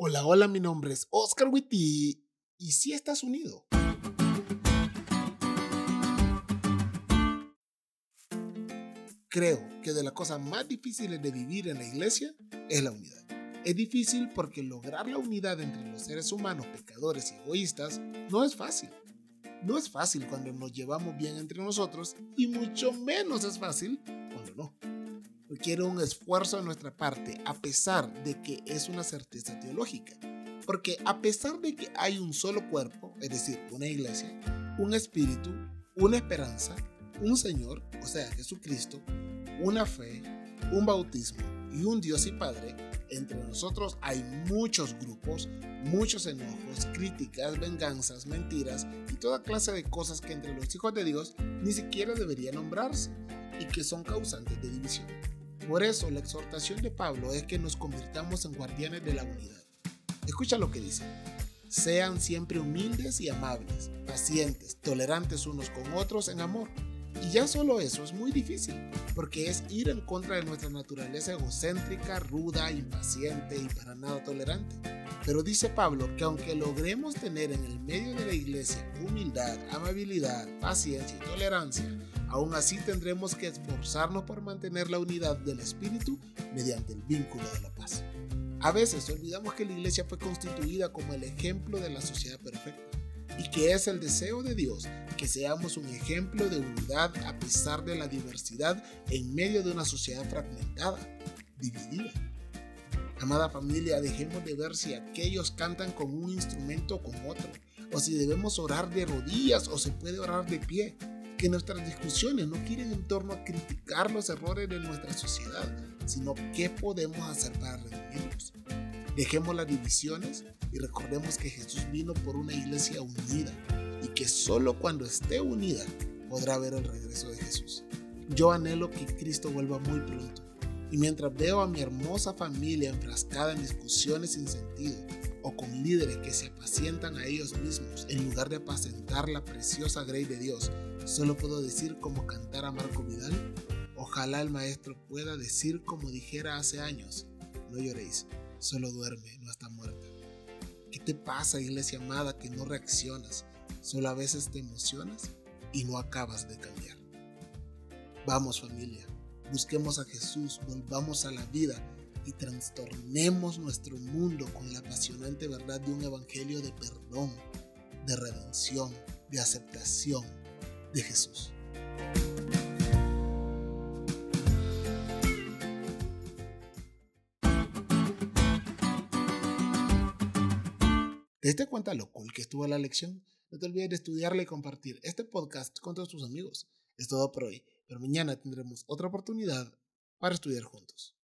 Hola, hola, mi nombre es Oscar Witty. ¿Y si estás unido? Creo que de las cosas más difíciles de vivir en la iglesia es la unidad. Es difícil porque lograr la unidad entre los seres humanos pecadores y egoístas no es fácil. No es fácil cuando nos llevamos bien entre nosotros y mucho menos es fácil cuando no requiere un esfuerzo de nuestra parte, a pesar de que es una certeza teológica. Porque a pesar de que hay un solo cuerpo, es decir, una iglesia, un espíritu, una esperanza, un Señor, o sea, Jesucristo, una fe, un bautismo y un Dios y Padre, entre nosotros hay muchos grupos, muchos enojos, críticas, venganzas, mentiras y toda clase de cosas que entre los hijos de Dios ni siquiera deberían nombrarse y que son causantes de división. Por eso la exhortación de Pablo es que nos convirtamos en guardianes de la unidad. Escucha lo que dice. Sean siempre humildes y amables, pacientes, tolerantes unos con otros en amor. Y ya solo eso es muy difícil, porque es ir en contra de nuestra naturaleza egocéntrica, ruda, impaciente y para nada tolerante. Pero dice Pablo que aunque logremos tener en el medio de la iglesia humildad, amabilidad, paciencia y tolerancia, Aún así tendremos que esforzarnos por mantener la unidad del espíritu mediante el vínculo de la paz. A veces olvidamos que la iglesia fue constituida como el ejemplo de la sociedad perfecta y que es el deseo de Dios que seamos un ejemplo de unidad a pesar de la diversidad en medio de una sociedad fragmentada, dividida. Amada familia, dejemos de ver si aquellos cantan con un instrumento o con otro, o si debemos orar de rodillas o se puede orar de pie que nuestras discusiones no quieren en torno a criticar los errores de nuestra sociedad, sino qué podemos hacer para redimirlos. Dejemos las divisiones y recordemos que Jesús vino por una iglesia unida y que solo cuando esté unida podrá ver el regreso de Jesús. Yo anhelo que Cristo vuelva muy pronto y mientras veo a mi hermosa familia enfrascada en discusiones sin sentido o con líderes que se apacientan a ellos mismos en lugar de apacentar la preciosa grey de Dios, solo puedo decir como cantara Marco Vidal, ojalá el maestro pueda decir como dijera hace años, no lloréis, solo duerme, no está muerta. ¿Qué te pasa, iglesia amada, que no reaccionas? Solo a veces te emocionas y no acabas de cambiar. Vamos familia, busquemos a Jesús, volvamos a la vida y trastornemos nuestro mundo con la apasionante verdad de un evangelio de perdón, de redención, de aceptación de Jesús. ¿Te diste cuenta lo cool que estuvo la lección? No te olvides de estudiarla y compartir este podcast con todos tus amigos. Es todo por hoy, pero mañana tendremos otra oportunidad para estudiar juntos.